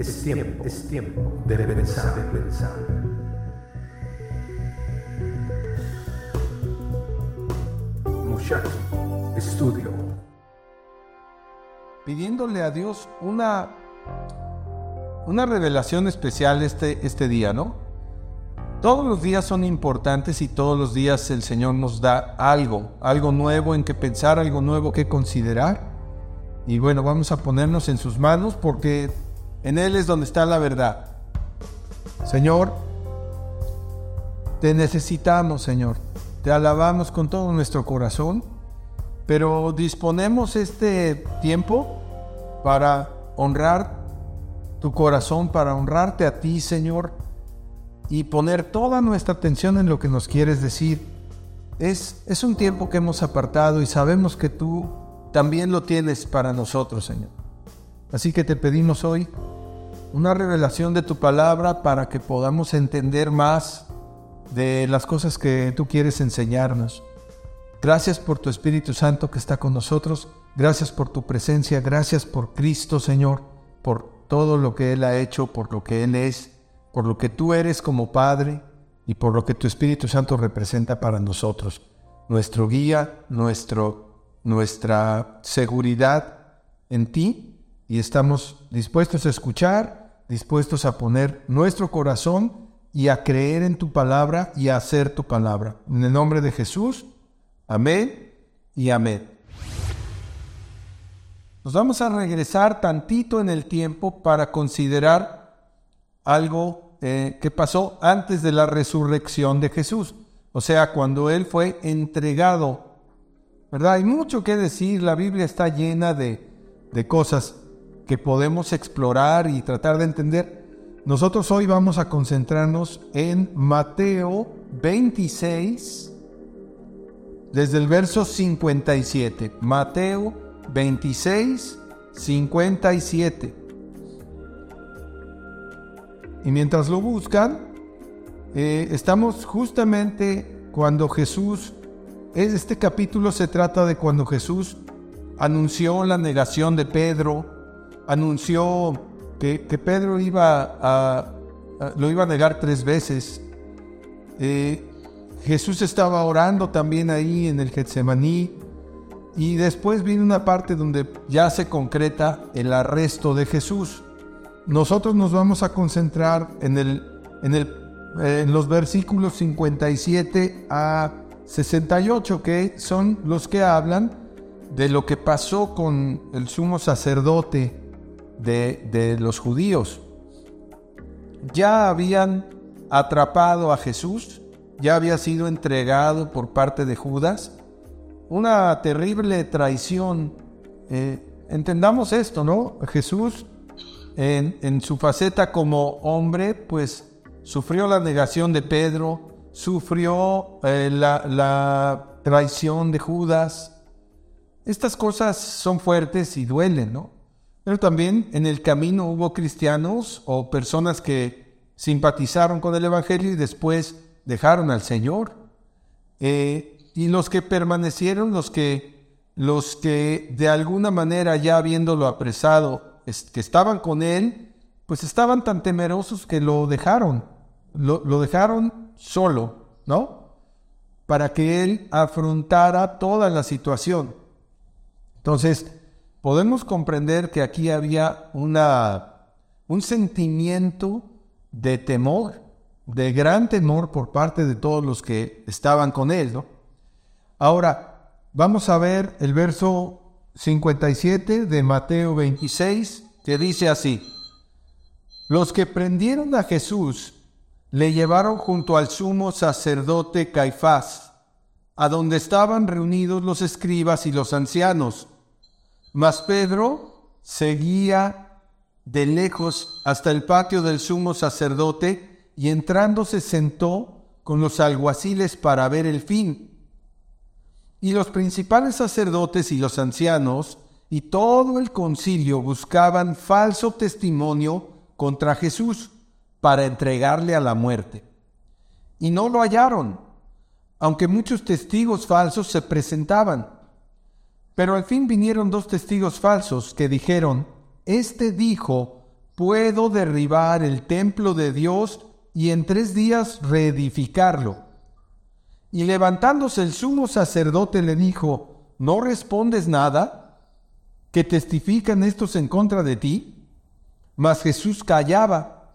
es tiempo, es tiempo de pensar, de pensar. Muchacho, estudio. Pidiéndole a Dios una, una revelación especial este, este día, ¿no? Todos los días son importantes y todos los días el Señor nos da algo, algo nuevo en que pensar, algo nuevo que considerar. Y bueno, vamos a ponernos en sus manos porque en Él es donde está la verdad. Señor, te necesitamos, Señor. Te alabamos con todo nuestro corazón, pero disponemos este tiempo para honrar tu corazón, para honrarte a ti, Señor, y poner toda nuestra atención en lo que nos quieres decir. Es, es un tiempo que hemos apartado y sabemos que tú también lo tienes para nosotros, Señor. Así que te pedimos hoy una revelación de tu palabra para que podamos entender más de las cosas que tú quieres enseñarnos. Gracias por tu Espíritu Santo que está con nosotros. Gracias por tu presencia. Gracias por Cristo, Señor, por todo lo que Él ha hecho, por lo que Él es, por lo que tú eres como Padre y por lo que tu Espíritu Santo representa para nosotros. Nuestro guía, nuestro, nuestra seguridad en ti y estamos dispuestos a escuchar, dispuestos a poner nuestro corazón y a creer en tu palabra y a hacer tu palabra. En el nombre de Jesús, amén y amén. Nos vamos a regresar tantito en el tiempo para considerar algo eh, que pasó antes de la resurrección de Jesús, o sea, cuando Él fue entregado. ¿Verdad? Hay mucho que decir, la Biblia está llena de, de cosas, que podemos explorar y tratar de entender. Nosotros hoy vamos a concentrarnos en Mateo 26, desde el verso 57. Mateo 26, 57. Y mientras lo buscan, eh, estamos justamente cuando Jesús, este capítulo se trata de cuando Jesús anunció la negación de Pedro, anunció que, Pedro iba a, lo iba a negar tres veces. Eh, Jesús estaba orando también ahí en el Getsemaní. Y después viene una parte donde ya se concreta el arresto de Jesús. Nosotros nos vamos a concentrar en, el, en, el, en los versículos 57 a 68, que son los que hablan de lo que pasó con el sumo sacerdote de, los judíos. Ya habían atrapado a Jesús, ya había sido entregado por parte de Judas. Una terrible traición. Eh, entendamos esto, ¿no? Jesús, en, su faceta como hombre, pues sufrió la negación de Pedro, sufrió eh, la, la traición de Judas. Estas cosas son fuertes y duelen, ¿no? Pero también en el camino hubo cristianos o personas que simpatizaron con el Evangelio y después dejaron al Señor. Eh, y los que permanecieron, los que, los que de alguna manera ya habiéndolo apresado, que estaban con él, pues estaban tan temerosos que lo dejaron, lo, lo dejaron solo, ¿no? Para que él afrontara toda la situación. Entonces, podemos comprender que aquí había una, un sentimiento de temor, de gran temor por parte de todos los que estaban con él. ¿no? Ahora, vamos a ver el verso 57 de Mateo 26, que dice así, los que prendieron a Jesús le llevaron junto al sumo sacerdote Caifás, a donde estaban reunidos los escribas y los ancianos. Mas Pedro seguía de lejos hasta el patio del sumo sacerdote y entrando se sentó con los alguaciles para ver el fin. Y los principales sacerdotes y los ancianos y todo el concilio buscaban falso testimonio contra Jesús para entregarle a la muerte. Y no lo hallaron, aunque muchos testigos falsos se presentaban. Pero al fin vinieron dos testigos falsos que dijeron, Este dijo, puedo derribar el templo de Dios y en tres días reedificarlo. Y levantándose el sumo sacerdote le dijo, ¿no respondes nada? ¿Que testifican estos en contra de ti? Mas Jesús callaba.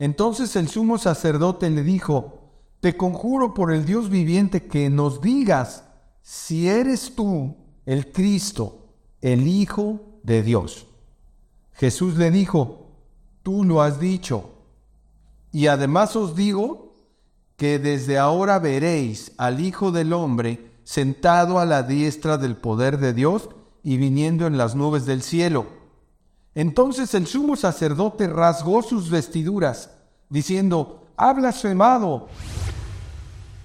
Entonces el sumo sacerdote le dijo, Te conjuro por el Dios viviente que nos digas si eres tú el Cristo, el Hijo de Dios. Jesús le dijo, Tú lo has dicho. Y además os digo que desde ahora veréis al Hijo del Hombre sentado a la diestra del poder de Dios y viniendo en las nubes del cielo. Entonces el sumo sacerdote rasgó sus vestiduras, diciendo, ha blasfemado.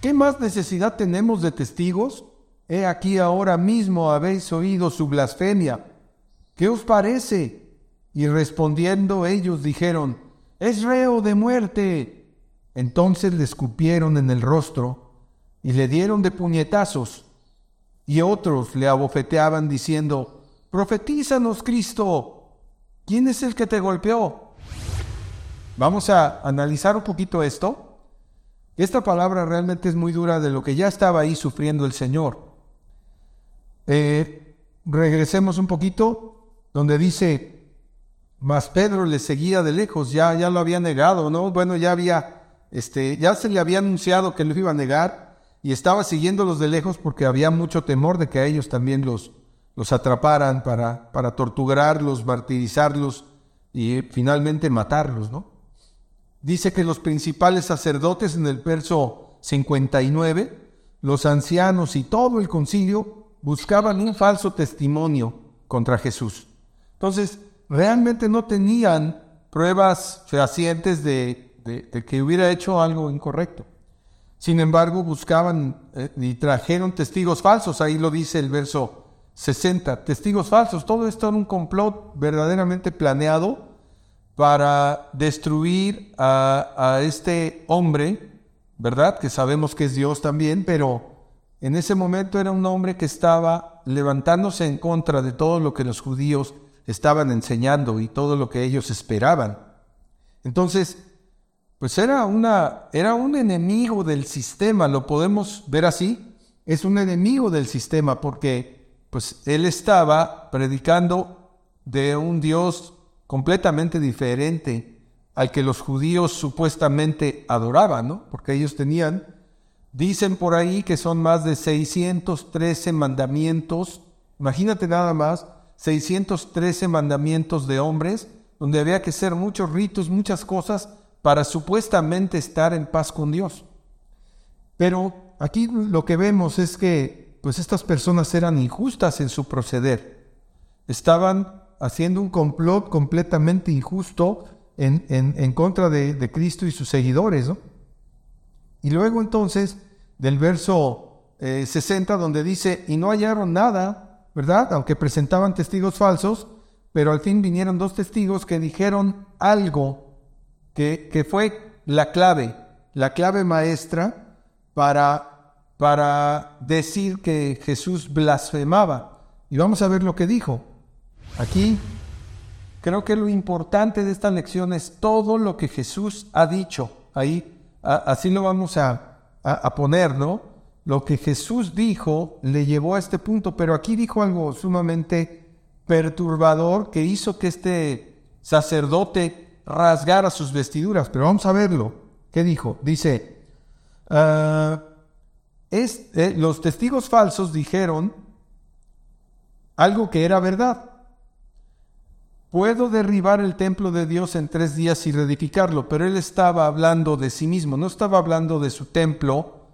¿Qué más necesidad tenemos de testigos? He aquí ahora mismo habéis oído su blasfemia. ¿Qué os parece? Y respondiendo ellos dijeron, es reo de muerte. Entonces le escupieron en el rostro y le dieron de puñetazos. Y otros le abofeteaban diciendo, profetízanos Cristo. ¿Quién es el que te golpeó? Vamos a analizar un poquito esto. Esta palabra realmente es muy dura de lo que ya estaba ahí sufriendo el Señor. Eh, regresemos un poquito donde dice, mas Pedro le seguía de lejos, ya, ya lo había negado, ¿no? Bueno, ya había, este, ya se le había anunciado que lo iba a negar y estaba siguiéndolos de lejos porque había mucho temor de que a ellos también los, los atraparan para, para torturarlos, martirizarlos y finalmente matarlos, ¿no? Dice que los principales sacerdotes en el verso 59, los ancianos y todo el concilio buscaban un falso testimonio contra Jesús. Entonces, realmente no tenían pruebas fehacientes de, que hubiera hecho algo incorrecto. Sin embargo, buscaban eh, y trajeron testigos falsos. Ahí lo dice el verso 60 testigos falsos. Todo esto era un complot verdaderamente planeado para destruir a, este hombre, ¿verdad? Que sabemos que es Dios también, pero en ese momento era un hombre que estaba levantándose en contra de todo lo que los judíos estaban enseñando y todo lo que ellos esperaban. Entonces, pues era, una, era un enemigo del sistema, lo podemos ver así, es un enemigo del sistema porque pues él estaba predicando de un Dios completamente diferente al que los judíos supuestamente adoraban, ¿no? Porque ellos tenían, dicen por ahí que son más de 613 mandamientos, imagínate nada más, 613 mandamientos de hombres, donde había que hacer muchos ritos, muchas cosas para supuestamente estar en paz con Dios. Pero aquí lo que vemos es que pues estas personas eran injustas en su proceder. Estaban haciendo un complot completamente injusto en, en, contra de, Cristo y sus seguidores. Y luego entonces, del verso 60, eh, donde dice, y no hallaron nada, ¿verdad? Aunque presentaban testigos falsos, pero al fin vinieron dos testigos que dijeron algo que, que fue la clave, la clave maestra para para decir que Jesús blasfemaba. Y vamos a ver lo que dijo. Aquí creo que lo importante de esta lección es todo lo que Jesús ha dicho. Ahí, así lo vamos a, a, poner, ¿no? Lo que Jesús dijo le llevó a este punto, pero aquí dijo algo sumamente perturbador que hizo que este sacerdote rasgara sus vestiduras. Pero vamos a verlo. ¿Qué dijo? Dice, ah, es, eh, los testigos falsos dijeron algo que era verdad. Puedo derribar el templo de Dios en tres días y reedificarlo, pero él estaba hablando de sí mismo, no estaba hablando de su templo,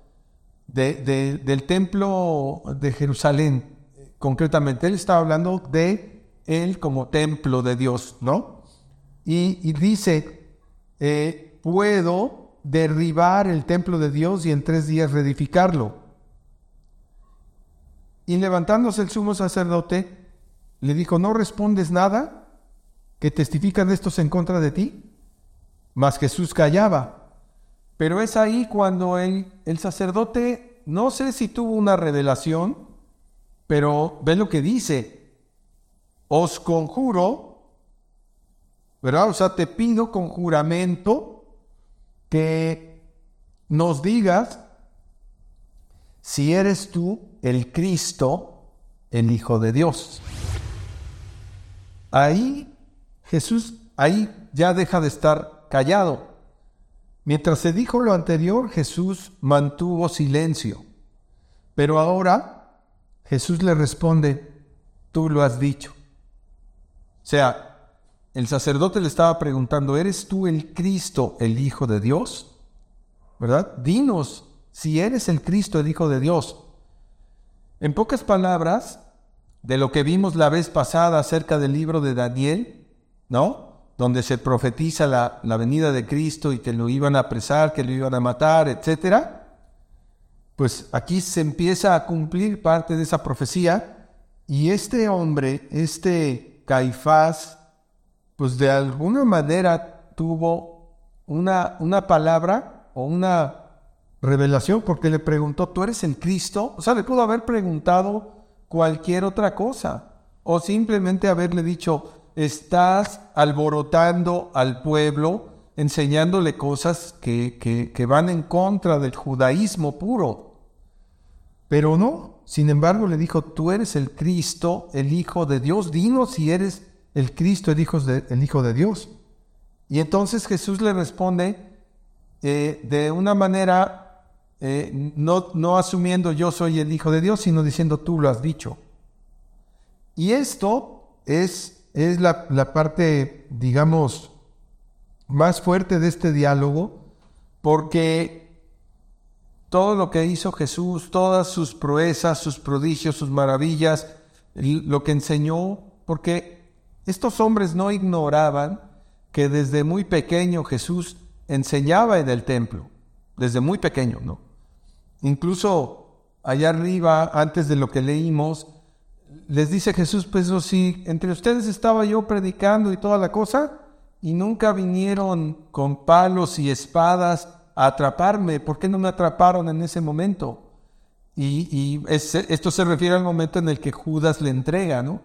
de, del templo de Jerusalén concretamente, él estaba hablando de él como templo de Dios, ¿no? Y, dice, eh, puedo derribar el templo de Dios y en tres días reedificarlo. Y levantándose el sumo sacerdote, le dijo, ¿no respondes nada que testifican estos en contra de ti? Mas Jesús callaba. Pero es ahí cuando el, el sacerdote, no sé si tuvo una revelación, pero ve lo que dice, os conjuro, ¿verdad? O sea, te pido con juramento que nos digas si eres tú el Cristo, el Hijo de Dios. Ahí Jesús, ahí ya deja de estar callado. Mientras se dijo lo anterior, Jesús mantuvo silencio. Pero ahora Jesús le responde, tú lo has dicho. O sea, el sacerdote le estaba preguntando, ¿eres tú el Cristo, el Hijo de Dios? ¿Verdad? Dinos si eres el Cristo, el Hijo de Dios. En pocas palabras, de lo que vimos la vez pasada acerca del libro de Daniel, ¿no? Donde se profetiza la, venida de Cristo y que lo iban a apresar, que lo iban a matar, etcétera. Pues aquí se empieza a cumplir parte de esa profecía y este hombre, este Caifás, pues de alguna manera tuvo una, una palabra o una revelación porque le preguntó, ¿tú eres el Cristo? O sea, le pudo haber preguntado cualquier otra cosa. O simplemente haberle dicho, estás alborotando al pueblo, enseñándole cosas que, que, van en contra del judaísmo puro. Pero no, sin embargo le dijo, tú eres el Cristo, el Hijo de Dios, dinos si eres el Cristo, el Hijo de, el hijo de Dios. Y entonces Jesús le responde eh, de una manera eh, no, no asumiendo yo soy el Hijo de Dios, sino diciendo tú lo has dicho. Y esto es, es la, la parte, digamos, más fuerte de este diálogo, porque todo lo que hizo Jesús, todas sus proezas, sus prodigios, sus maravillas, lo que enseñó, porque estos hombres no ignoraban que desde muy pequeño Jesús enseñaba en el templo, desde muy pequeño, ¿no? Incluso allá arriba, antes de lo que leímos, les dice Jesús, pues si entre ustedes estaba yo predicando y toda la cosa, y nunca vinieron con palos y espadas a atraparme, ¿por qué no me atraparon en ese momento? Y, esto se refiere al momento en el que Judas le entrega, ¿no?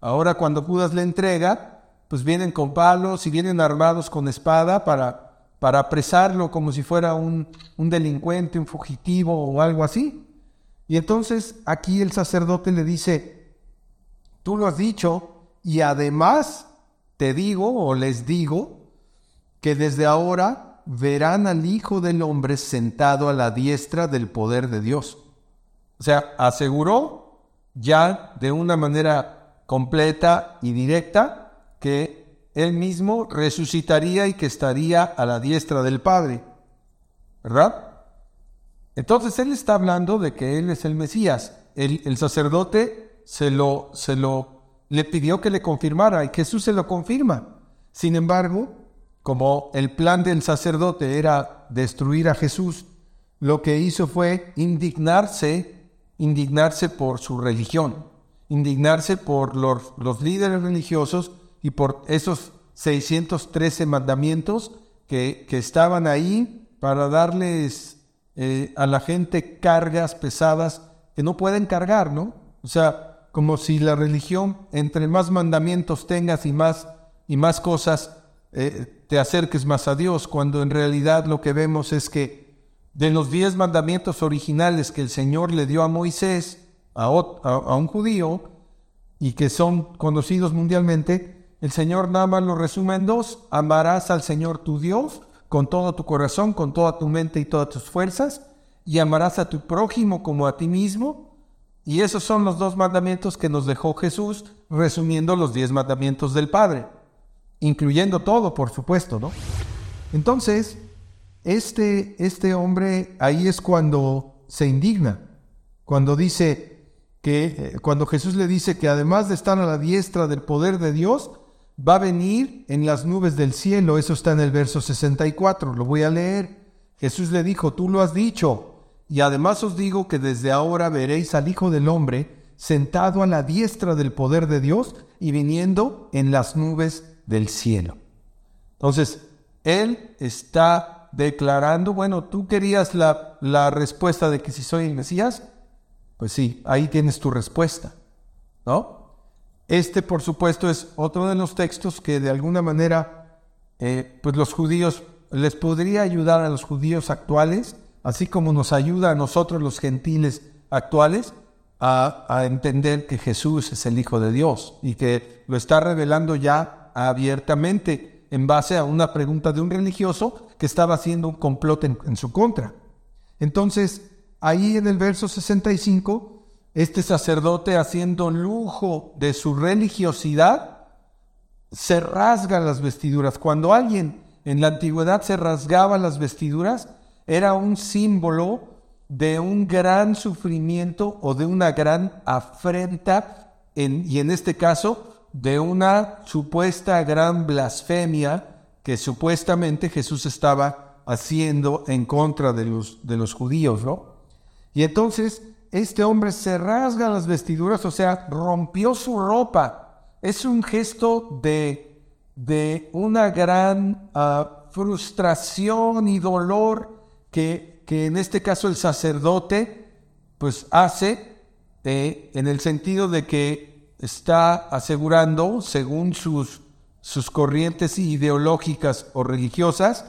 Ahora cuando Judas le entrega, pues vienen con palos y vienen armados con espada para para apresarlo como si fuera un, delincuente, un fugitivo o algo así. Y entonces aquí el sacerdote le dice, tú lo has dicho y además te digo o les digo que desde ahora verán al Hijo del Hombre sentado a la diestra del poder de Dios. O sea, aseguró ya de una manera completa y directa que él mismo resucitaría y que estaría a la diestra del Padre. ¿Verdad? Entonces él está hablando de que él es el Mesías. El, sacerdote se lo, se lo, le pidió que le confirmara y Jesús se lo confirma. Sin embargo, como el plan del sacerdote era destruir a Jesús, lo que hizo fue indignarse, indignarse por su religión, indignarse por los, los líderes religiosos y por esos 613 mandamientos que, estaban ahí para darles eh, a la gente cargas pesadas que no pueden cargar, ¿no? O sea, como si la religión, entre más mandamientos tengas y más, y más cosas, eh, te acerques más a Dios, cuando en realidad lo que vemos es que de los diez mandamientos originales que el Señor le dio a Moisés, a, a un judío, y que son conocidos mundialmente, el Señor nada más lo resume en dos. Amarás al Señor tu Dios con todo tu corazón, con toda tu mente y todas tus fuerzas, y amarás a tu prójimo como a ti mismo. Y esos son los dos mandamientos que nos dejó Jesús, resumiendo los diez mandamientos del Padre, incluyendo todo, por supuesto, ¿no? Entonces, este, este hombre ahí es cuando se indigna, cuando dice que, eh, cuando Jesús le dice que además de estar a la diestra del poder de Dios, va a venir en las nubes del cielo. Eso está en el verso 64. Lo voy a leer. Jesús le dijo, tú lo has dicho. Y además os digo que desde ahora veréis al Hijo del Hombre sentado a la diestra del poder de Dios y viniendo en las nubes del cielo. Entonces, Él está declarando, bueno, tú querías la, la respuesta de que si soy el Mesías, pues sí, ahí tienes tu respuesta, ¿no? Este, por supuesto, es otro de los textos que de alguna manera, eh, pues los judíos, les podría ayudar a los judíos actuales, así como nos ayuda a nosotros los gentiles actuales, a, entender que Jesús es el Hijo de Dios y que lo está revelando ya abiertamente en base a una pregunta de un religioso que estaba haciendo un complot en, en su contra. Entonces, ahí en el verso 65, este sacerdote haciendo lujo de su religiosidad, se rasga las vestiduras. Cuando alguien en la antigüedad se rasgaba las vestiduras, era un símbolo de un gran sufrimiento o de una gran afrenta, y en este caso, de una supuesta gran blasfemia que supuestamente Jesús estaba haciendo en contra de los, de los judíos, ¿no? Y entonces este hombre se rasga las vestiduras, o sea, rompió su ropa. Es un gesto de, de una gran ah, frustración y dolor que, que, en este caso el sacerdote pues hace eh, en el sentido de que está asegurando, según sus, sus corrientes ideológicas o religiosas,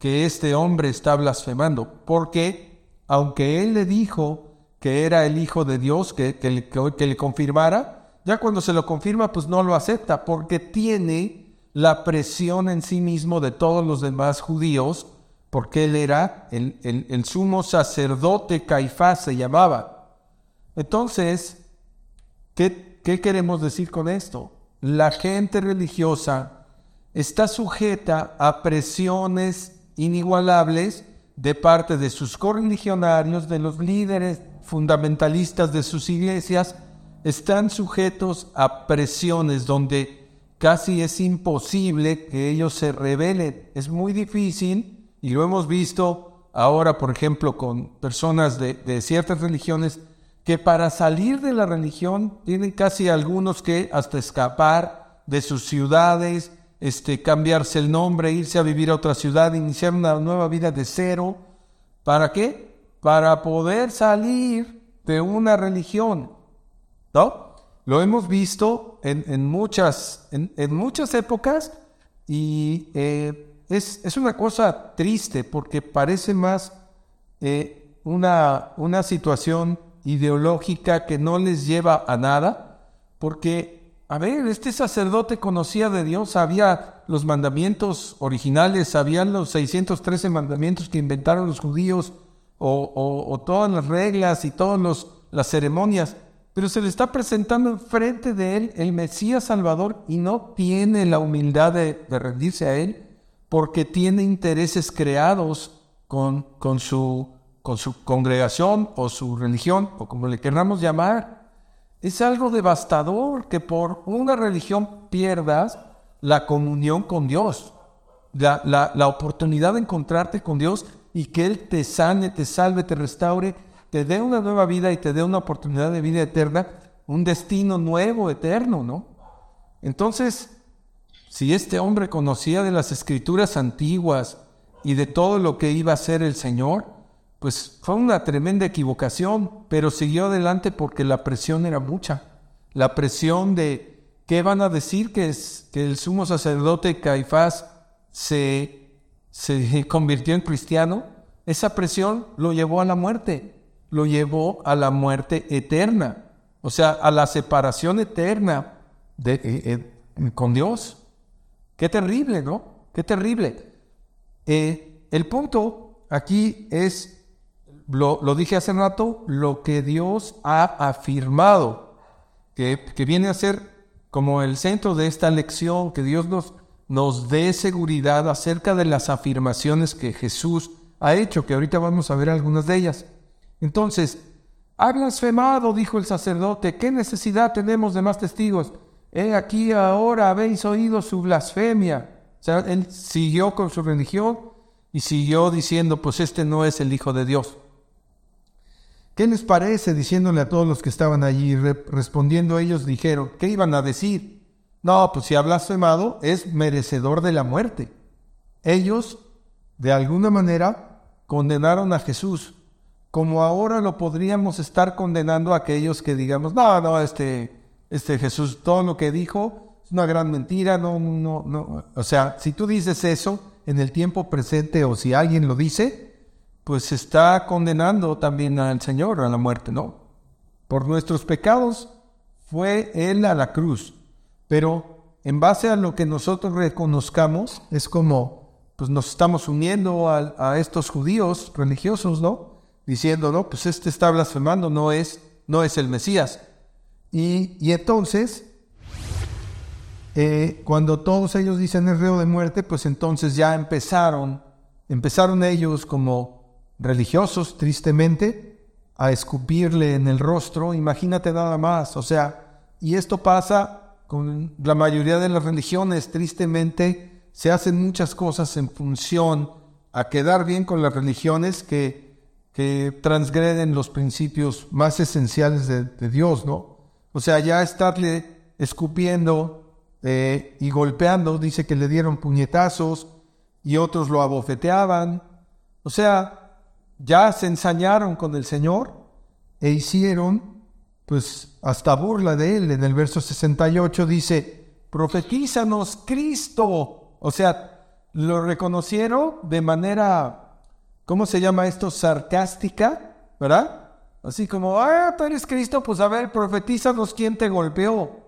que este hombre está blasfemando, porque aunque él le dijo que era el Hijo de Dios, que, que, que, le confirmara, ya cuando se lo confirma, pues no lo acepta, porque tiene la presión en sí mismo de todos los demás judíos, porque él era el, el, el sumo sacerdote Caifás, se llamaba. Entonces, ¿qué, ¿qué queremos decir con esto? La gente religiosa está sujeta a presiones inigualables de parte de sus correligionarios, de los líderes fundamentalistas de sus iglesias, están sujetos a presiones donde casi es imposible que ellos se rebelen. Es muy difícil y lo hemos visto ahora, por ejemplo, con personas de, ciertas religiones que para salir de la religión tienen casi algunos que hasta escapar de sus ciudades, este, cambiarse el nombre, irse a vivir a otra ciudad, iniciar una nueva vida de cero. ¿Para qué? Para poder salir de una religión. ¿No? Lo hemos visto en, muchas, en, muchas épocas y eh, es, es, una cosa triste porque parece más eh, una, una situación ideológica que no les lleva a nada, porque a ver, este sacerdote conocía de Dios, sabía los mandamientos originales, sabía los 613 mandamientos que inventaron los judíos, o, todas las reglas y todas las ceremonias, pero se le está presentando enfrente de él el Mesías Salvador y no tiene la humildad de, rendirse a él porque tiene intereses creados con, con, su, con su congregación o su religión, o como le queramos llamar. Es algo devastador que por una religión pierdas la comunión con Dios, la, la, oportunidad de encontrarte con Dios y que Él te sane, te salve, te restaure, te dé una nueva vida y te dé una oportunidad de vida eterna, un destino nuevo, eterno, ¿no? Entonces, si este hombre conocía de las escrituras antiguas y de todo lo que iba a hacer el Señor, pues fue una tremenda equivocación, pero siguió adelante porque la presión era mucha. La presión de qué van a decir que, es, que el sumo sacerdote Caifás se, se convirtió en cristiano. Esa presión lo llevó a la muerte, lo llevó a la muerte eterna, o sea, a la separación eterna eh, eh, con Dios. Qué terrible, ¿no? Qué terrible. Eh, el punto aquí es lo, dije hace rato, lo que Dios ha afirmado, que, viene a ser como el centro de esta lección, que Dios nos, nos dé seguridad acerca de las afirmaciones que Jesús ha hecho, que ahorita vamos a ver algunas de ellas. Entonces, ha blasfemado, dijo el sacerdote, ¿qué necesidad tenemos de más testigos? He aquí ahora habéis oído su blasfemia. O sea, él siguió con su religión y siguió diciendo, pues este no es el Hijo de Dios. ¿Qué les parece? Diciéndole a todos los que estaban allí, respondiendo ellos, dijeron, ¿qué iban a decir? No, pues si ha blasfemado, es merecedor de la muerte. Ellos, de alguna manera, condenaron a Jesús, como ahora lo podríamos estar condenando a aquellos que digamos, no, no, este, este Jesús, todo lo que dijo es una gran mentira, no, no, no. O sea, si tú dices eso en el tiempo presente o si alguien lo dice, pues está condenando también al Señor a la muerte, ¿no? Por nuestros pecados fue Él a la cruz, pero en base a lo que nosotros reconozcamos, es como, pues nos estamos uniendo a, estos judíos religiosos, ¿no? diciendo, no, pues este está blasfemando, no es, no es el Mesías. Y, y entonces, eh, cuando todos ellos dicen el reo de muerte, pues entonces ya empezaron, empezaron ellos como religiosos, tristemente, a escupirle en el rostro, imagínate nada más, o sea, y esto pasa la mayoría de las religiones, tristemente, se hacen muchas cosas en función a quedar bien con las religiones que que transgreden los principios más esenciales de, Dios, ¿no? O sea, ya estarle escupiendo eh, y golpeando, dice que le dieron puñetazos y otros lo abofeteaban. O sea, ya se ensañaron con el Señor e hicieron, pues, hasta burla de él. En el verso 68 dice, profetízanos Cristo. O sea, lo reconocieron de manera ¿cómo se llama esto? Sarcástica, ¿verdad? Así como, ah, tú eres Cristo, pues a ver, profetízanos quién te golpeó,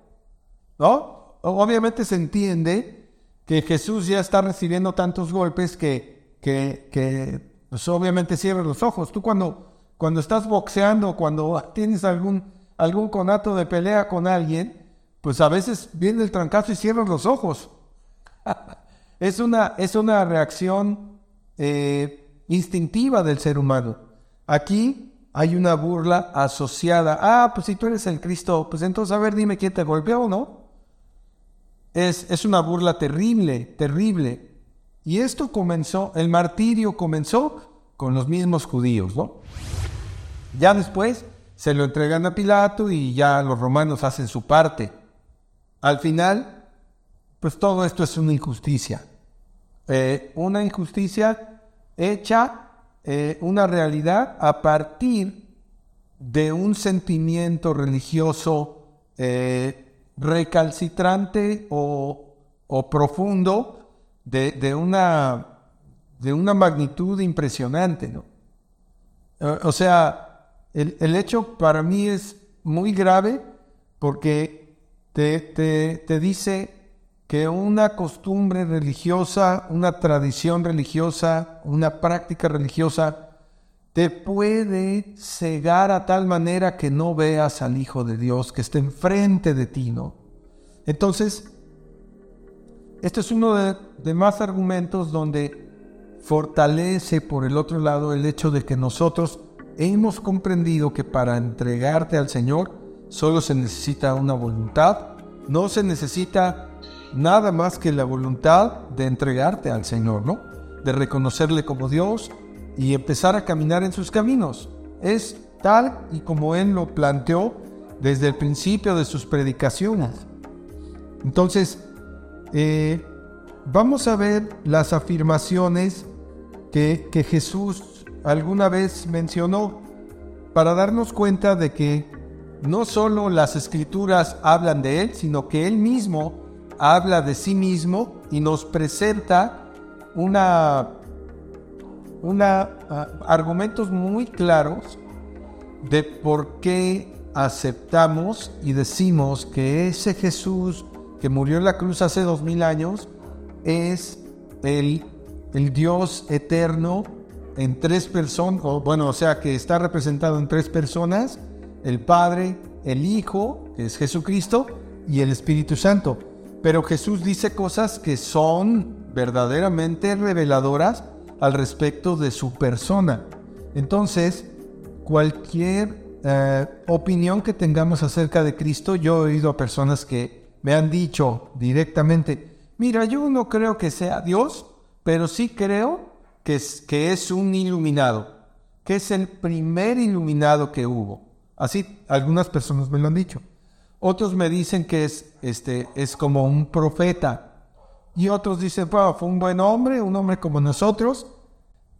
¿no? Obviamente se entiende que Jesús ya está recibiendo tantos golpes que, que, que pues obviamente cierra los ojos. Tú cuando, cuando estás boxeando, cuando tienes algún, algún conato de pelea con alguien, pues a veces viene el trancazo y cierras los ojos. es, una, es una reacción eh, instintiva del ser humano. Aquí hay una burla asociada. Ah, pues si tú eres el Cristo, pues entonces a ver, dime quién te golpeó, o ¿no? Es, es una burla terrible, terrible. Y esto comenzó, el martirio comenzó con los mismos judíos, ¿no? Ya después se lo entregan a Pilato y ya los romanos hacen su parte. Al final, pues todo esto es una injusticia. Eh, una injusticia hecha eh, una realidad a partir de un sentimiento religioso eh, recalcitrante o, profundo de, una, de una magnitud impresionante. ¿no? o sea, el, hecho para mí es muy grave porque te, te, te dice que una costumbre religiosa, una tradición religiosa, una práctica religiosa, te puede cegar a tal manera que no veas al Hijo de Dios que está enfrente de ti, ¿no? Entonces, este es uno de, de más argumentos donde fortalece por el otro lado el hecho de que nosotros hemos comprendido que para entregarte al Señor solo se necesita una voluntad, no se necesita nada más que la voluntad de entregarte al Señor, ¿no? De reconocerle como Dios y empezar a caminar en sus caminos. Es tal y como Él lo planteó desde el principio de sus predicaciones. Entonces, eh, vamos a ver las afirmaciones que, que Jesús alguna vez mencionó para darnos cuenta de que no solo las escrituras hablan de Él, sino que Él mismo habla de sí mismo y nos presenta una, una ah, argumentos muy claros de por qué aceptamos y decimos que ese Jesús que murió en la cruz hace dos mil años es el, el Dios eterno en tres personas, bueno, o sea que está representado en tres personas, el Padre, el Hijo, que es Jesucristo, y el Espíritu Santo. Pero Jesús dice cosas que son verdaderamente reveladoras al respecto de su persona. Entonces, cualquier eh, opinión que tengamos acerca de Cristo, yo he oído a personas que me han dicho directamente, mira, yo no creo que sea Dios, pero sí creo que es, que es un iluminado, que es el primer iluminado que hubo. Así algunas personas me lo han dicho. Otros me dicen que es, este, es como un profeta. Y otros dicen, fue un buen hombre, un hombre como nosotros.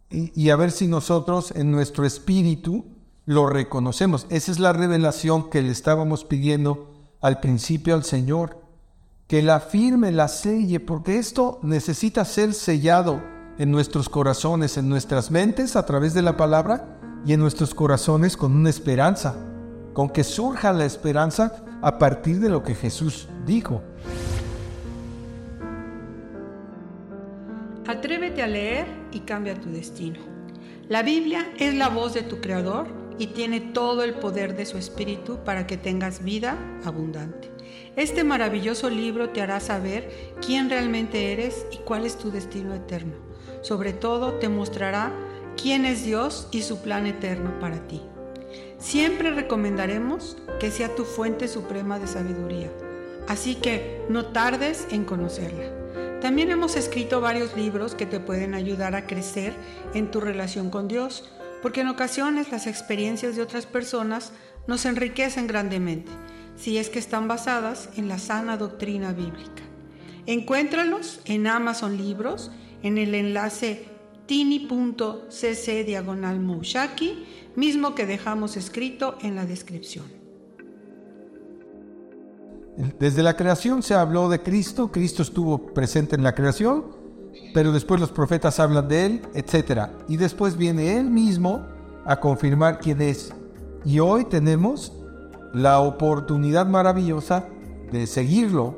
Y, y, a ver si nosotros en nuestro espíritu lo reconocemos. Esa es la revelación que le estábamos pidiendo al principio al Señor, que la firme, la selle, porque esto necesita ser sellado en nuestros corazones, en nuestras mentes a través de la palabra y en nuestros corazones con una esperanza, con que surja la esperanza a partir de lo que Jesús dijo. Atrévete a leer y cambia tu destino. La Biblia es la voz de tu Creador y tiene todo el poder de su Espíritu para que tengas vida abundante. Este maravilloso libro te hará saber quién realmente eres y cuál es tu destino eterno. Sobre todo te mostrará quién es Dios y su plan eterno para ti. Siempre recomendaremos que sea tu fuente suprema de sabiduría, así que no tardes en conocerla. También hemos escrito varios libros que te pueden ayudar a crecer en tu relación con Dios, porque en ocasiones las experiencias de otras personas nos enriquecen grandemente, si es que están basadas en la sana doctrina bíblica. Encuéntralos en Amazon Libros, en el enlace tini.cc diagonal mismo que dejamos escrito en la descripción. Desde la creación se habló de Cristo, Cristo estuvo presente en la creación, pero después los profetas hablan de Él, etc. Y después viene Él mismo a confirmar quién es. Y hoy tenemos la oportunidad maravillosa de seguirlo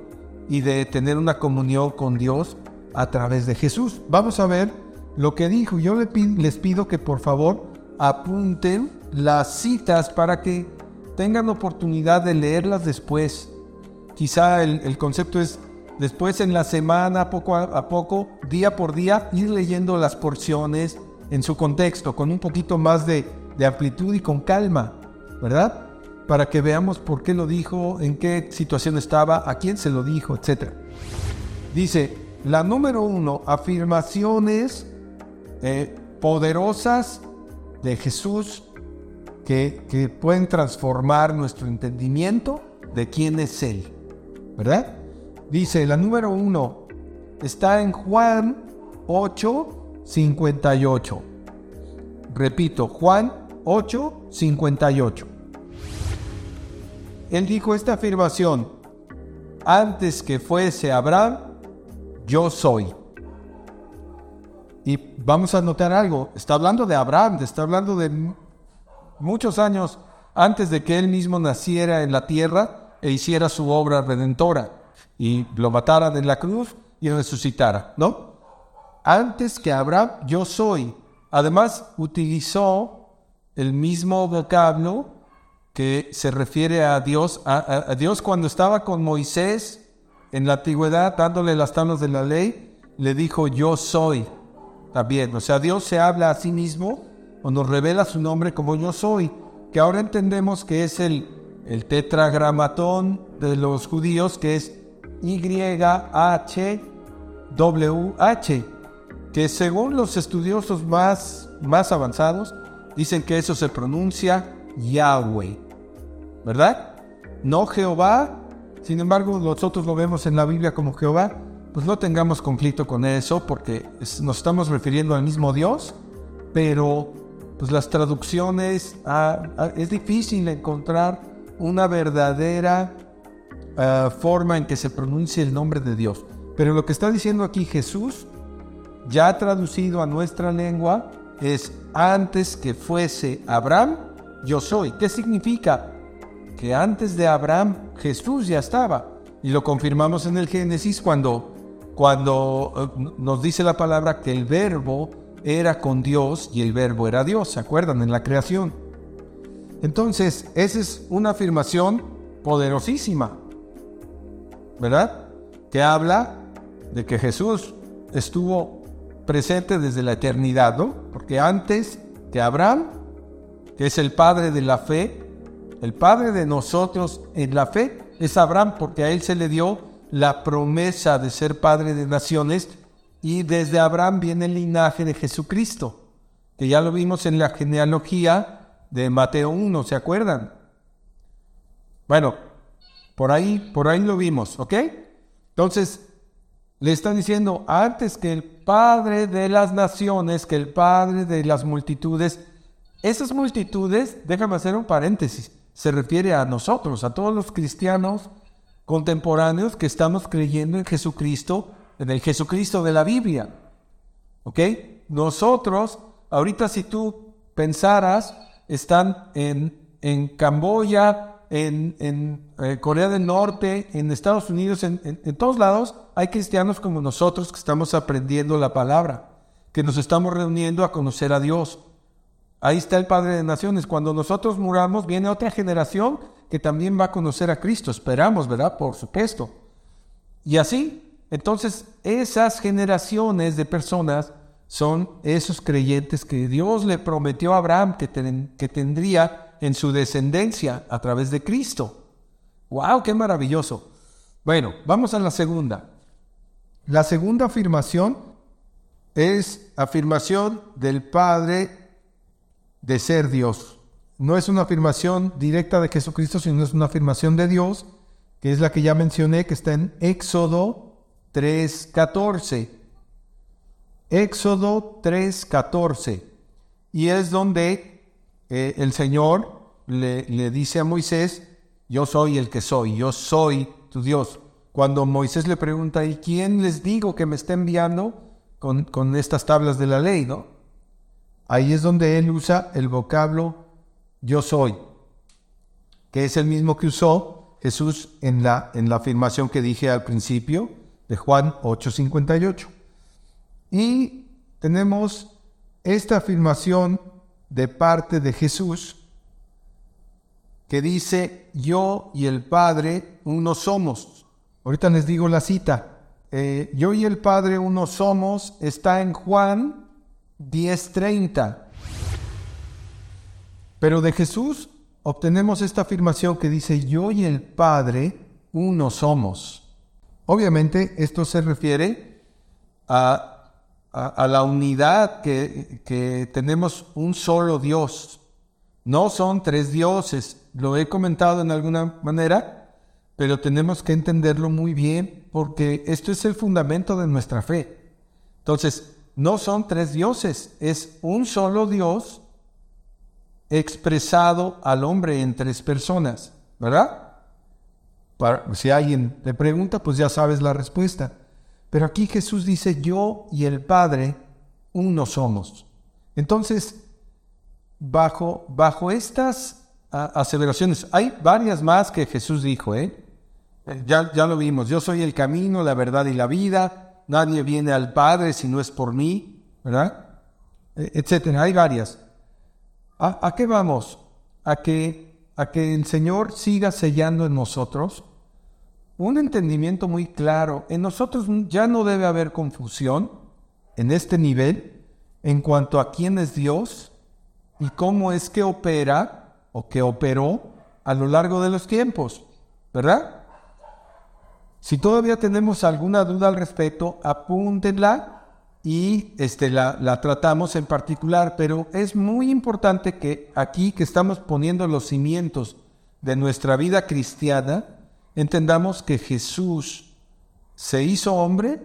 y de tener una comunión con Dios a través de Jesús. Vamos a ver lo que dijo. Yo les pido que por favor apunten las citas para que tengan oportunidad de leerlas después. Quizá el, concepto es después en la semana, poco a, poco, día por día, ir leyendo las porciones en su contexto, con un poquito más de, de amplitud y con calma, ¿verdad? Para que veamos por qué lo dijo, en qué situación estaba, a quién se lo dijo, etc. Dice, la número uno, afirmaciones eh, poderosas de Jesús que, que pueden transformar nuestro entendimiento de quién es Él. ¿Verdad? Dice, la número uno está en Juan 8, 58. Repito, Juan 8, 58. Él dijo esta afirmación, antes que fuese Abraham, yo soy. Y vamos a notar algo, está hablando de Abraham, está hablando de muchos años antes de que él mismo naciera en la tierra e hiciera su obra redentora y lo mataran en la cruz y resucitara, ¿no? Antes que Abraham, yo soy. Además, utilizó el mismo vocablo que se refiere a Dios, a, a Dios cuando estaba con Moisés en la antigüedad, dándole las tablas de la ley, le dijo, yo soy también. O sea, Dios se habla a sí mismo o nos revela su nombre como yo soy, que ahora entendemos que es el, el tetragramatón de los judíos, que es YHWH, que según los estudiosos más, más avanzados, dicen que eso se pronuncia Yahweh, ¿verdad? No Jehová, sin embargo nosotros lo vemos en la Biblia como Jehová, pues no tengamos conflicto con eso porque nos estamos refiriendo al mismo Dios, pero pues las traducciones, ah, ah, es difícil encontrar una verdadera ah, forma en que se pronuncie el nombre de Dios. Pero lo que está diciendo aquí Jesús, ya traducido a nuestra lengua, es antes que fuese Abraham, yo soy. ¿Qué significa? Que antes de Abraham Jesús ya estaba. Y lo confirmamos en el Génesis cuando cuando eh, nos dice la palabra que el verbo era con Dios y el verbo era Dios, ¿se acuerdan? En la creación. Entonces, esa es una afirmación poderosísima, ¿verdad? Que habla de que Jesús estuvo presente desde la eternidad. Porque antes que Abraham, que es el padre de la fe, el padre de nosotros en la fe, es Abraham porque a él se le dio la promesa de ser padre de naciones y desde Abraham viene el linaje de Jesucristo, que ya lo vimos en la genealogía de Mateo 1, ¿se acuerdan? Bueno, por ahí, por ahí lo vimos, ¿ok? Entonces, le están diciendo, antes que el Padre de las naciones, que el Padre de las multitudes, esas multitudes, déjame hacer un paréntesis, se refiere a nosotros, a todos los cristianos contemporáneos que estamos creyendo en Jesucristo, en el Jesucristo de la Biblia. ¿Ok? Nosotros, ahorita si tú pensaras, están en, en Camboya, en, en eh, Corea del Norte, en Estados Unidos, en, en todos lados, hay cristianos como nosotros que estamos aprendiendo la palabra, que nos estamos reuniendo a conocer a Dios. Ahí está el Padre de Naciones. Cuando nosotros muramos, viene otra generación que también va a conocer a Cristo. Esperamos, ¿verdad? Por supuesto. Y así, entonces, esas generaciones de personas son esos creyentes que Dios le prometió a Abraham que, que tendría en su descendencia a través de Cristo. ¡Wow! ¡Qué maravilloso! Bueno, vamos a la segunda. La segunda afirmación es afirmación del Padre de ser Dios. No es una afirmación directa de Jesucristo, sino es una afirmación de Dios, que es la que ya mencioné, que está en Éxodo 3.14. Éxodo 3.14. Y es donde eh, el Señor le, le dice a Moisés, yo soy el que soy, yo soy tu Dios. Cuando Moisés le pregunta, ¿y quién les digo que me está enviando con, con estas tablas de la ley? ¿no? Ahí es donde él usa el vocablo yo soy, que es el mismo que usó Jesús en la, en la afirmación que dije al principio de Juan 8:58. Y tenemos esta afirmación de parte de Jesús que dice, yo y el Padre uno somos. Ahorita les digo la cita. Eh, yo y el Padre uno somos está en Juan 10:30. Pero de Jesús obtenemos esta afirmación que dice, yo y el Padre uno somos. Obviamente esto se refiere a, la unidad que, que tenemos un solo Dios. No son tres dioses, lo he comentado en alguna manera, pero tenemos que entenderlo muy bien porque esto es el fundamento de nuestra fe. Entonces, no son tres dioses, es un solo Dios expresado al hombre en tres personas, ¿verdad? si alguien te pregunta, pues ya sabes la respuesta. Pero aquí Jesús dice, yo y el Padre uno somos. Entonces, bajo, bajo estas aseveraciones, hay varias más que Jesús dijo, ¿eh? Ya, ya lo vimos, yo soy el camino, la verdad y la vida, nadie viene al Padre si no es por mí, ¿verdad? E, etcétera, hay varias. ¿A, qué vamos? A que, a que el Señor siga sellando en nosotros un entendimiento muy claro. En nosotros ya no debe haber confusión en este nivel en cuanto a quién es Dios y cómo es que opera o que operó a lo largo de los tiempos, ¿verdad? Si todavía tenemos alguna duda al respecto, apúntenla y este, la, la tratamos en particular, pero es muy importante que aquí que estamos poniendo los cimientos de nuestra vida cristiana, entendamos que Jesús se hizo hombre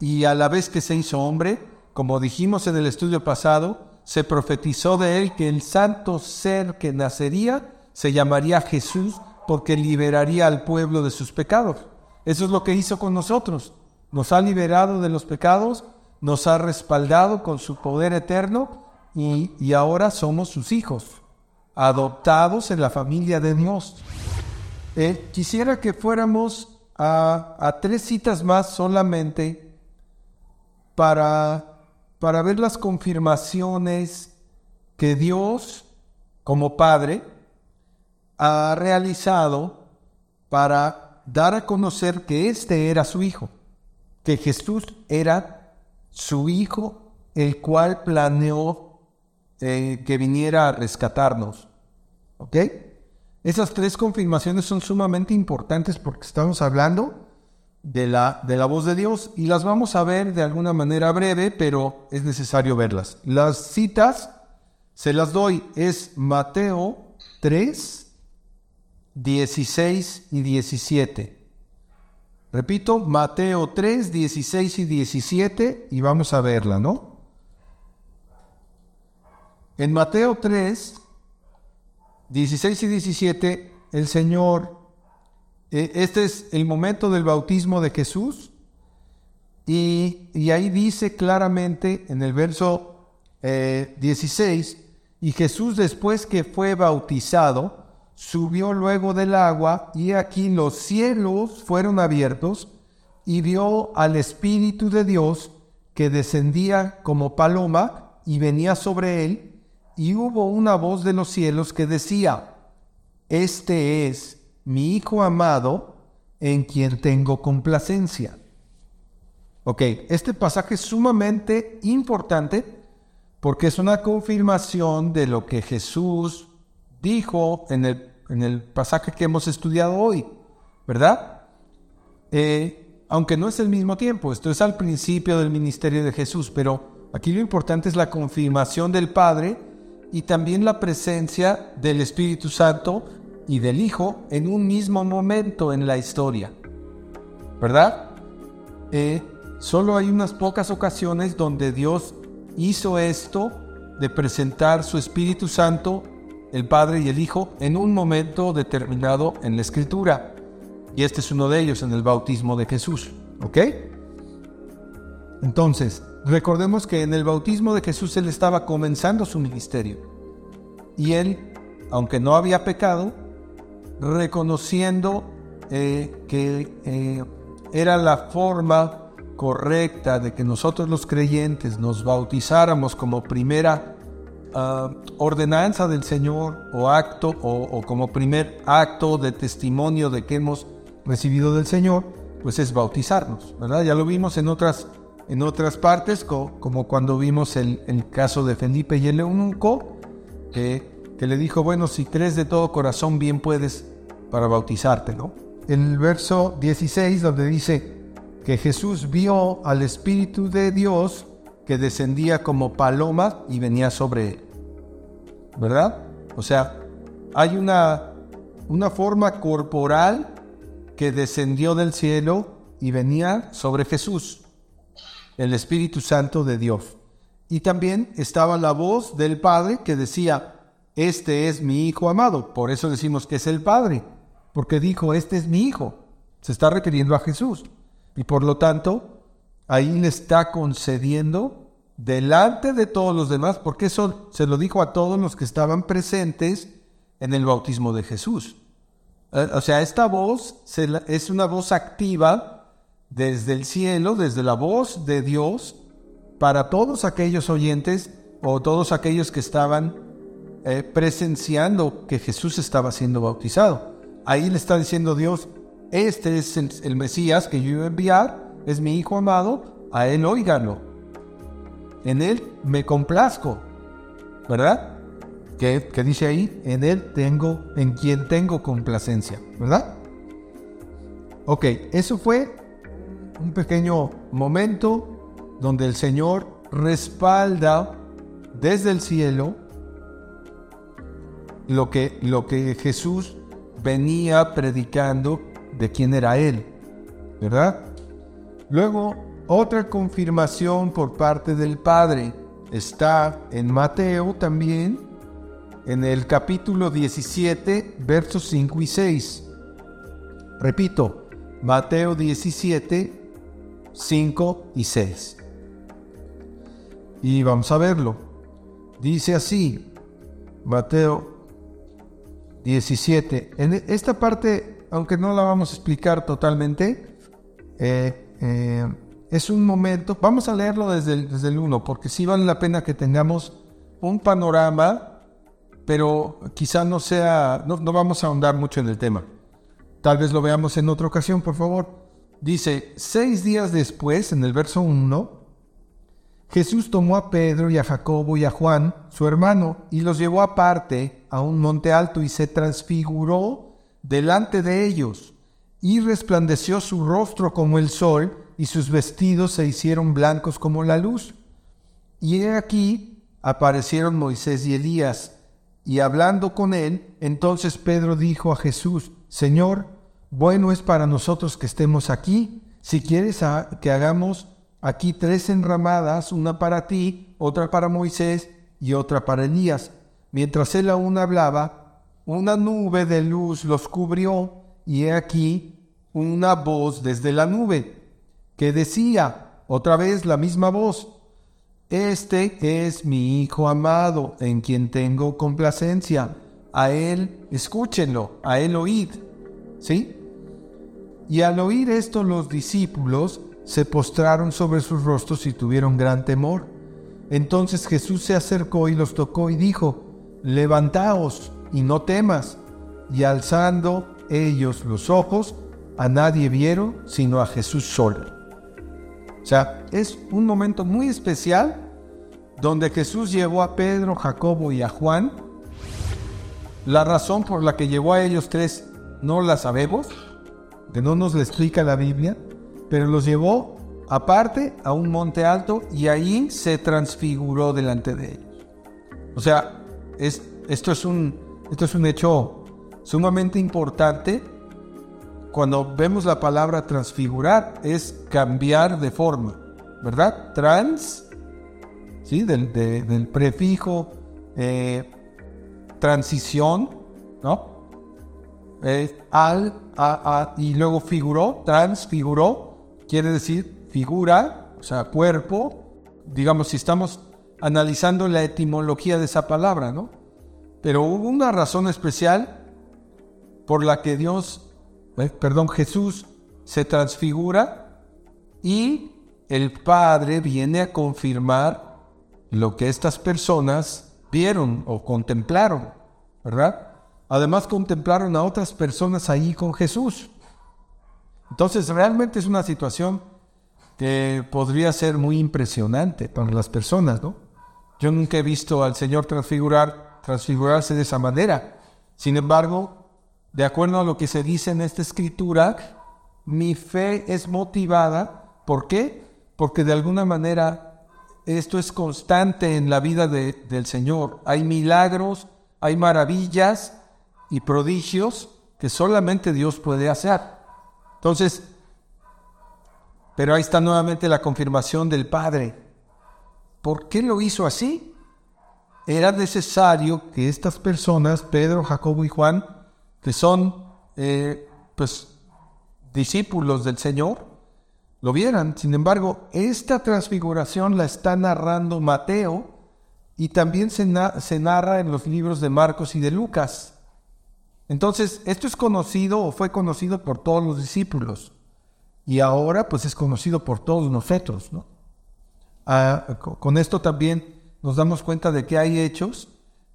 y a la vez que se hizo hombre, como dijimos en el estudio pasado, se profetizó de él que el santo ser que nacería se llamaría Jesús porque liberaría al pueblo de sus pecados. Eso es lo que hizo con nosotros. Nos ha liberado de los pecados, nos ha respaldado con su poder eterno y, ahora somos sus hijos, adoptados en la familia de Dios. Eh, quisiera que fuéramos a, a, tres citas más solamente para, para ver las confirmaciones que Dios, como Padre, ha realizado para dar a conocer que este era su Hijo, que Jesús era su Hijo, el cual planeó eh, que viniera a rescatarnos. ¿Ok? Esas tres confirmaciones son sumamente importantes porque estamos hablando de la, de la voz de Dios y las vamos a ver de alguna manera breve, pero es necesario verlas. Las citas se las doy, es Mateo 3, 16 y 17. Repito, Mateo 3, 16 y 17 y vamos a verla, ¿no? En Mateo 3, 16 y 17, el Señor, eh, este es el momento del bautismo de Jesús, y, y ahí dice claramente en el verso eh, 16, y Jesús después que fue bautizado, subió luego del agua, y aquí los cielos fueron abiertos, y vio al Espíritu de Dios que descendía como paloma y venía sobre él, y hubo una voz de los cielos que decía, Este es mi Hijo amado, en quien tengo complacencia. Ok, este pasaje es sumamente importante porque es una confirmación de lo que Jesús dijo en el, en el pasaje que hemos estudiado hoy, ¿verdad? Eh, aunque no es el mismo tiempo, esto es al principio del ministerio de Jesús, pero aquí lo importante es la confirmación del Padre y también la presencia del Espíritu Santo y del Hijo en un mismo momento en la historia, ¿verdad? Eh, solo hay unas pocas ocasiones donde Dios hizo esto de presentar su Espíritu Santo, el Padre y el Hijo, en un momento determinado en la Escritura. Y este es uno de ellos en el bautismo de Jesús. ¿Ok? Entonces, recordemos que en el bautismo de Jesús él estaba comenzando su ministerio. Y él, aunque no había pecado, reconociendo eh, que eh, era la forma correcta de que nosotros los creyentes nos bautizáramos como primera uh, ordenanza del Señor o acto o, como primer acto de testimonio de que hemos recibido del Señor, pues es bautizarnos, ¿verdad? Ya lo vimos en otras, en otras partes, co como cuando vimos el, caso de Felipe y el eunuco, que, que le dijo, bueno, si crees de todo corazón, bien puedes para bautizarte, ¿no? El verso 16, donde dice, que Jesús vio al Espíritu de Dios que descendía como paloma y venía sobre él. ¿Verdad? O sea, hay una, una forma corporal que descendió del cielo y venía sobre Jesús, el Espíritu Santo de Dios. Y también estaba la voz del Padre que decía, este es mi Hijo amado. Por eso decimos que es el Padre, porque dijo, este es mi Hijo. Se está refiriendo a Jesús. Y por lo tanto, ahí le está concediendo delante de todos los demás, porque eso se lo dijo a todos los que estaban presentes en el bautismo de Jesús. Eh, o sea, esta voz es una voz activa desde el cielo, desde la voz de Dios, para todos aquellos oyentes o todos aquellos que estaban eh, presenciando que Jesús estaba siendo bautizado. Ahí le está diciendo Dios, este es el, Mesías que yo iba a enviar, es mi Hijo amado, a Él óiganlo. En Él me complazco, ¿verdad? ¿Qué, dice ahí? En Él tengo, en quien tengo complacencia, ¿verdad? Ok, eso fue un pequeño momento donde el Señor respalda desde el cielo lo que, lo que Jesús venía predicando de quién era Él, ¿verdad? Luego, otra confirmación por parte del Padre está en Mateo también, en el capítulo 17, versos 5 y 6. Repito, Mateo 17, 5 y 6. Y vamos a verlo. Dice así, Mateo 17. En esta parte aunque no la vamos a explicar totalmente, eh, eh, es un momento, vamos a leerlo desde el, desde el 1, porque sí vale la pena que tengamos un panorama, pero quizá no sea, no, no vamos a ahondar mucho en el tema. Tal vez lo veamos en otra ocasión, por favor. Dice, seis días después, en el verso 1, Jesús tomó a Pedro y a Jacobo y a Juan, su hermano, y los llevó aparte a un monte alto y se transfiguró delante de ellos, y resplandeció su rostro como el sol, y sus vestidos se hicieron blancos como la luz. Y he aquí aparecieron Moisés y Elías, y hablando con él, entonces Pedro dijo a Jesús, Señor, bueno es para nosotros que estemos aquí, si quieres que hagamos aquí tres enramadas, una para ti, otra para Moisés y otra para Elías. Mientras él aún hablaba, una nube de luz los cubrió y he aquí una voz desde la nube que decía, otra vez la misma voz, este es mi Hijo amado en quien tengo complacencia. A él escúchenlo, a él oíd. ¿Sí? Y al oír esto los discípulos se postraron sobre sus rostros y tuvieron gran temor. Entonces Jesús se acercó y los tocó y dijo, levantaos y no temas. Y alzando ellos los ojos, a nadie vieron sino a Jesús solo. O sea, es un momento muy especial donde Jesús llevó a Pedro, Jacobo y a Juan. La razón por la que llevó a ellos tres no la sabemos, que no nos la explica la Biblia, pero los llevó aparte a un monte alto y ahí se transfiguró delante de ellos. O sea, es, esto, es un, esto es un hecho sumamente importante. Cuando vemos la palabra transfigurar, es cambiar de forma, ¿verdad? Trans, ¿sí? Del, prefijo eh, transición, ¿no? al, a, y luego figuró, transfiguró, quiere decir figura, o sea, cuerpo. Digamos, si estamos analizando la etimología de esa palabra, ¿no? Pero hubo una razón especial por la que Dios, perdón, Jesús se transfigura y el Padre viene a confirmar lo que estas personas vieron o contemplaron, ¿verdad? Además contemplaron a otras personas ahí con Jesús. Entonces realmente es una situación que podría ser muy impresionante para las personas, ¿no? Yo nunca he visto al Señor transfigurar, transfigurarse de esa manera. Sin embargo, de acuerdo a lo que se dice en esta escritura, mi fe es motivada. ¿Por qué? Porque de alguna manera esto es constante en la vida del Señor. Hay milagros, hay maravillas y prodigios que solamente Dios puede hacer. Entonces, pero ahí está nuevamente la confirmación del Padre. ¿Por qué lo hizo así? Era necesario que estas personas, Pedro, Jacobo y Juan, que son eh, pues discípulos del Señor, lo vieran. Sin embargo, esta transfiguración la está narrando Mateo y también se, narra en los libros de Marcos y de Lucas. Entonces, esto es conocido o fue conocido por todos los discípulos y ahora pues es conocido por todos nosotros, ¿no? Ah, con esto también nos damos cuenta de que hay hechos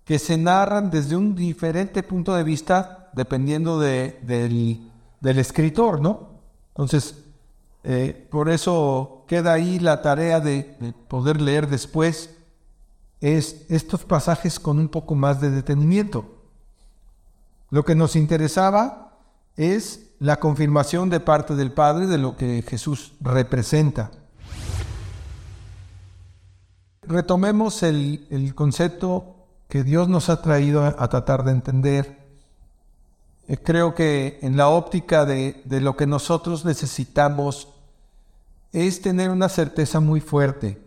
que se narran desde un diferente punto de vista dependiendo de, del, escritor, ¿no? Entonces, eh, por eso queda ahí la tarea de, de poder leer después es estos pasajes con un poco más de detenimiento. Lo que nos interesaba es la confirmación de parte del Padre de lo que Jesús representa. Retomemos el, concepto que Dios nos ha traído a, tratar de entender. Eh, creo que en la óptica de, lo que nosotros necesitamos es tener una certeza muy fuerte,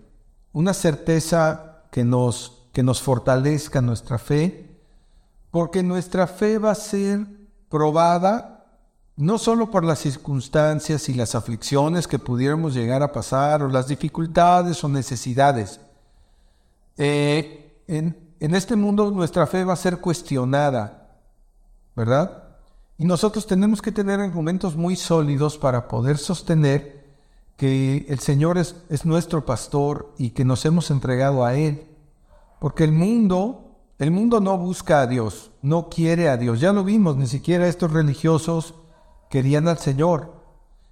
una certeza que nos, que nos fortalezca nuestra fe, porque nuestra fe va a ser probada no solo por las circunstancias y las aflicciones que pudiéramos llegar a pasar, o las dificultades o necesidades. Eh, en, en este mundo nuestra fe va a ser cuestionada, ¿verdad? Y nosotros tenemos que tener argumentos muy sólidos para poder sostener que el Señor es, es, nuestro pastor y que nos hemos entregado a Él. Porque el mundo el mundo no busca a Dios, no quiere a Dios. Ya lo vimos, ni siquiera estos religiosos querían al Señor.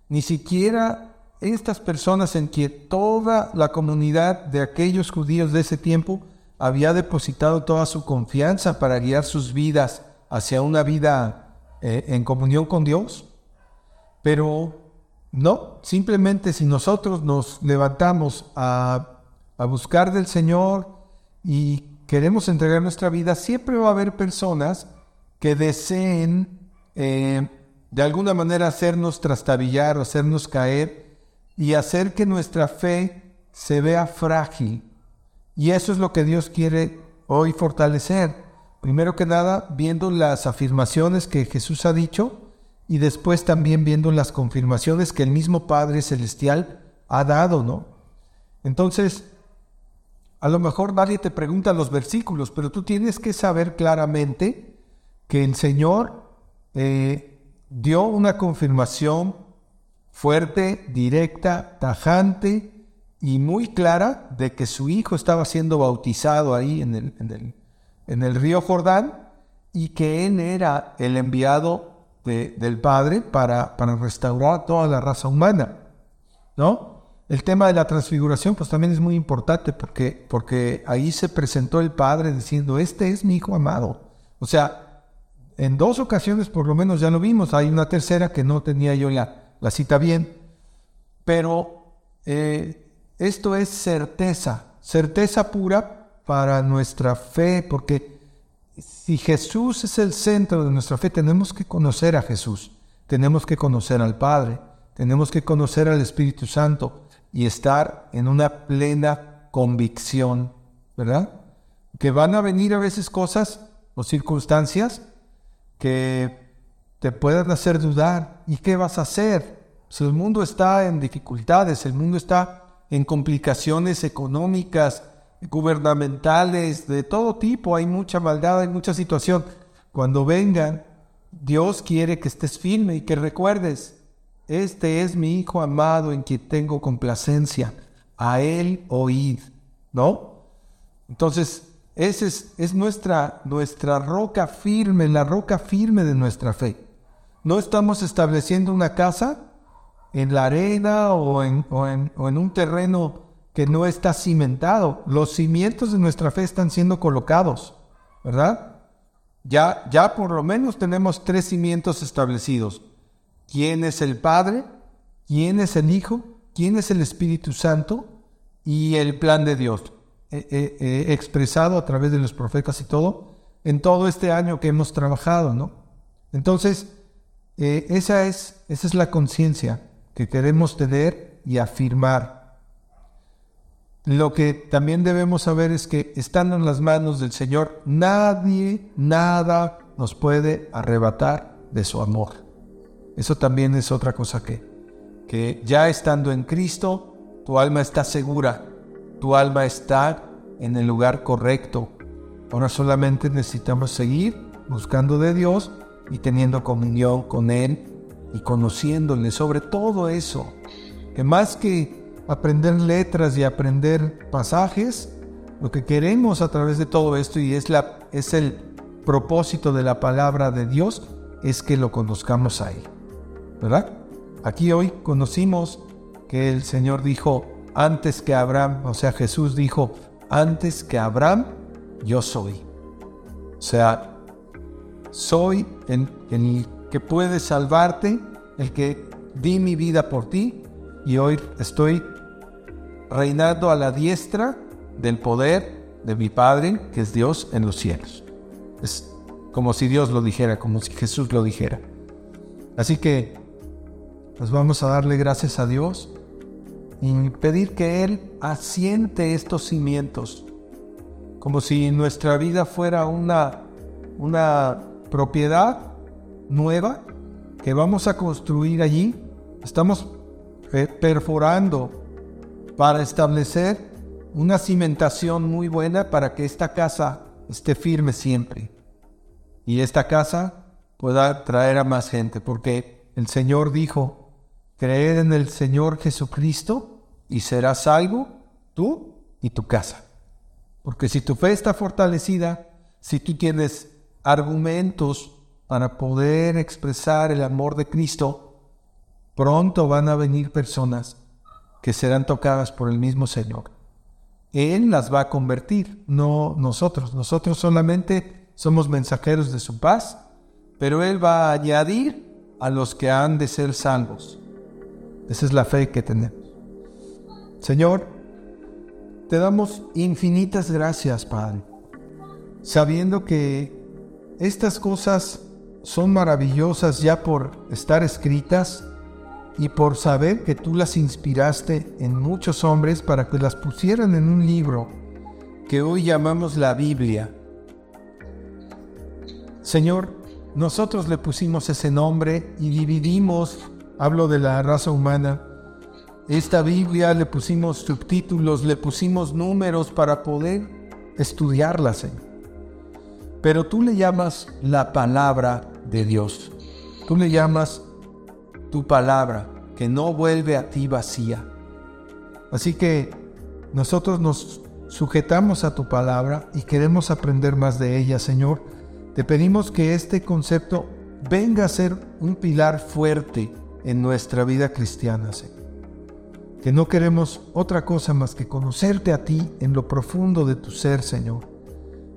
Ni siquiera estas personas en que toda la comunidad de aquellos judíos de ese tiempo había depositado toda su confianza para guiar sus vidas hacia una vida eh, en comunión con Dios. Pero no, simplemente si nosotros nos levantamos a, a buscar del Señor y queremos entregar nuestra vida, siempre va a haber personas que deseen eh, de alguna manera hacernos trastabillar o hacernos caer y hacer que nuestra fe se vea frágil. Y eso es lo que Dios quiere hoy fortalecer. Primero que nada, viendo las afirmaciones que Jesús ha dicho y después también viendo las confirmaciones que el mismo Padre Celestial ha dado, ¿no? Entonces, a lo mejor nadie te pregunta los versículos, pero tú tienes que saber claramente que el Señor eh, dio una confirmación fuerte, directa, tajante y muy clara de que su hijo estaba siendo bautizado ahí en el, en el, río Jordán y que él era el enviado del Padre para, para restaurar toda la raza humana. ¿No? El tema de la transfiguración pues también es muy importante porque, porque ahí se presentó el Padre diciendo, este es mi Hijo amado. O sea, en dos ocasiones por lo menos ya lo vimos, hay una tercera que no tenía yo la, la cita bien, pero eh, esto es certeza, certeza pura para nuestra fe, porque si Jesús es el centro de nuestra fe, tenemos que conocer a Jesús, tenemos que conocer al Padre, tenemos que conocer al Espíritu Santo y estar en una plena convicción, ¿verdad? Que van a venir a veces cosas o circunstancias que te puedan hacer dudar. ¿Y qué vas a hacer? Si el mundo está en dificultades, el mundo está en complicaciones económicas, gubernamentales, de todo tipo, hay mucha maldad, hay mucha situación. Cuando vengan, Dios quiere que estés firme y que recuerdes, este es mi Hijo amado en quien tengo complacencia. A Él oíd, ¿no? Entonces, esa es, es nuestra, nuestra roca firme, la roca firme de nuestra fe. No estamos estableciendo una casa en la arena o en, un terreno que no está cimentado. Los cimientos de nuestra fe están siendo colocados, ¿verdad? Ya, ya por lo menos tenemos tres cimientos establecidos quién es el Padre, quién es el Hijo, quién es el Espíritu Santo y el plan de Dios, eh, eh, eh, expresado a través de los profetas y todo, en todo este año que hemos trabajado, ¿no? Entonces, esa, es, esa es la conciencia que queremos tener y afirmar. Lo que también debemos saber es que estando en las manos del Señor, nadie, nada nos puede arrebatar de su amor. Eso también es otra cosa que, que ya estando en Cristo, tu alma está segura, tu alma está en el lugar correcto. Ahora solamente necesitamos seguir buscando de Dios y teniendo comunión con Él y conociéndole sobre todo eso. Que más que aprender letras y aprender pasajes, lo que queremos a través de todo esto y es, la, es el propósito de la palabra de Dios, es que lo conozcamos a Él. ¿verdad? Aquí hoy conocimos que el Señor dijo, antes que Abraham, o sea, Jesús dijo, antes que Abraham, yo soy. O sea, soy el, el que puede salvarte, el que di mi vida por ti y hoy estoy reinando a la diestra del poder de mi Padre, que es Dios en los cielos. Es como si Dios lo dijera, como si Jesús lo dijera. Así que pues vamos a darle gracias a Dios y pedir que Él asiente estos cimientos, como si nuestra vida fuera una, una propiedad nueva que vamos a construir allí. Estamos perforando para establecer una cimentación muy buena para que esta casa esté firme siempre y esta casa pueda traer a más gente, porque el Señor dijo, creer en el Señor Jesucristo y serás salvo tú y tu casa. Porque si tu fe está fortalecida, si tú tienes argumentos para poder expresar el amor de Cristo, pronto van a venir personas que serán tocadas por el mismo Señor. Él las va a convertir, no nosotros. Nosotros solamente somos mensajeros de su paz, pero Él va a añadir a los que han de ser salvos. Esa es la fe que tenemos. Señor, te damos infinitas gracias, Padre, sabiendo que estas cosas son maravillosas ya por estar escritas y por saber que tú las inspiraste en muchos hombres para que las pusieran en un libro que hoy llamamos la Biblia. Señor, nosotros le pusimos ese nombre y dividimos, hablo de la raza humana, esta Biblia le pusimos subtítulos, le pusimos números para poder estudiarla, Señor. Pero tú le llamas la palabra de Dios. Tú le llamas tu palabra, que no vuelve a ti vacía. Así que nosotros nos sujetamos a tu palabra y queremos aprender más de ella, Señor. Te pedimos que este concepto venga a ser un pilar fuerte en nuestra vida cristiana, Señor que no queremos otra cosa más que conocerte a ti en lo profundo de tu ser, Señor.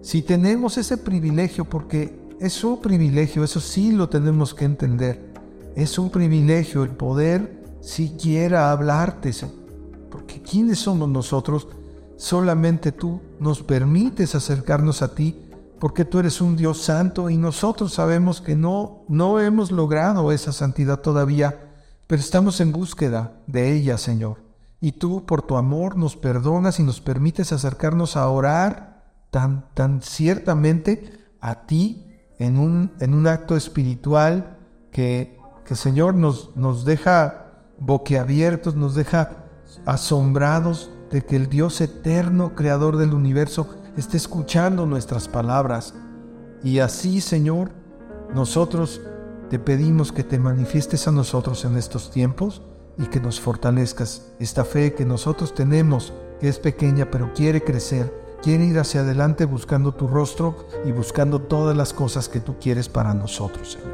Si tenemos ese privilegio, porque es un privilegio, eso sí lo tenemos que entender, es un privilegio el poder siquiera hablarte. Porque ¿quiénes somos nosotros? Solamente tú nos permites acercarnos a ti porque tú eres un Dios santo y nosotros sabemos que no, no hemos logrado esa santidad todavía pero estamos en búsqueda de ella, Señor. Y tú, por tu amor, nos perdonas y nos permites acercarnos a orar tan, tan ciertamente a ti en un, en un acto espiritual que, que Señor, nos, nos deja boquiabiertos, nos deja asombrados de que el Dios eterno, creador del universo, esté escuchando nuestras palabras. Y así, Señor, nosotros te pedimos que te manifiestes a nosotros en estos tiempos y que nos fortalezcas esta fe que nosotros tenemos, que es pequeña pero quiere crecer, quiere ir hacia adelante buscando tu rostro y buscando todas las cosas que tú quieres para nosotros, Señor.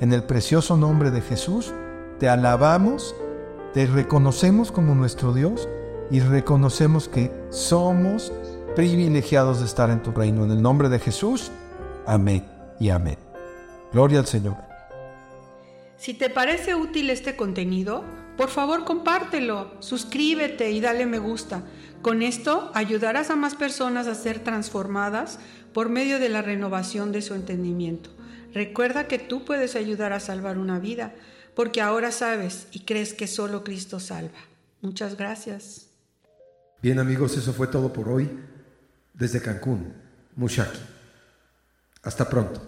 En el precioso nombre de Jesús, te alabamos, te reconocemos como nuestro Dios y reconocemos que somos privilegiados de estar en tu reino. En el nombre de Jesús, amén y amén. Gloria al Señor. Si te parece útil este contenido, por favor compártelo, suscríbete y dale me gusta. Con esto ayudarás a más personas a ser transformadas por medio de la renovación de su entendimiento. Recuerda que tú puedes ayudar a salvar una vida, porque ahora sabes y crees que solo Cristo salva. Muchas gracias. Bien amigos, eso fue todo por hoy desde Cancún, Mushaki. Hasta pronto.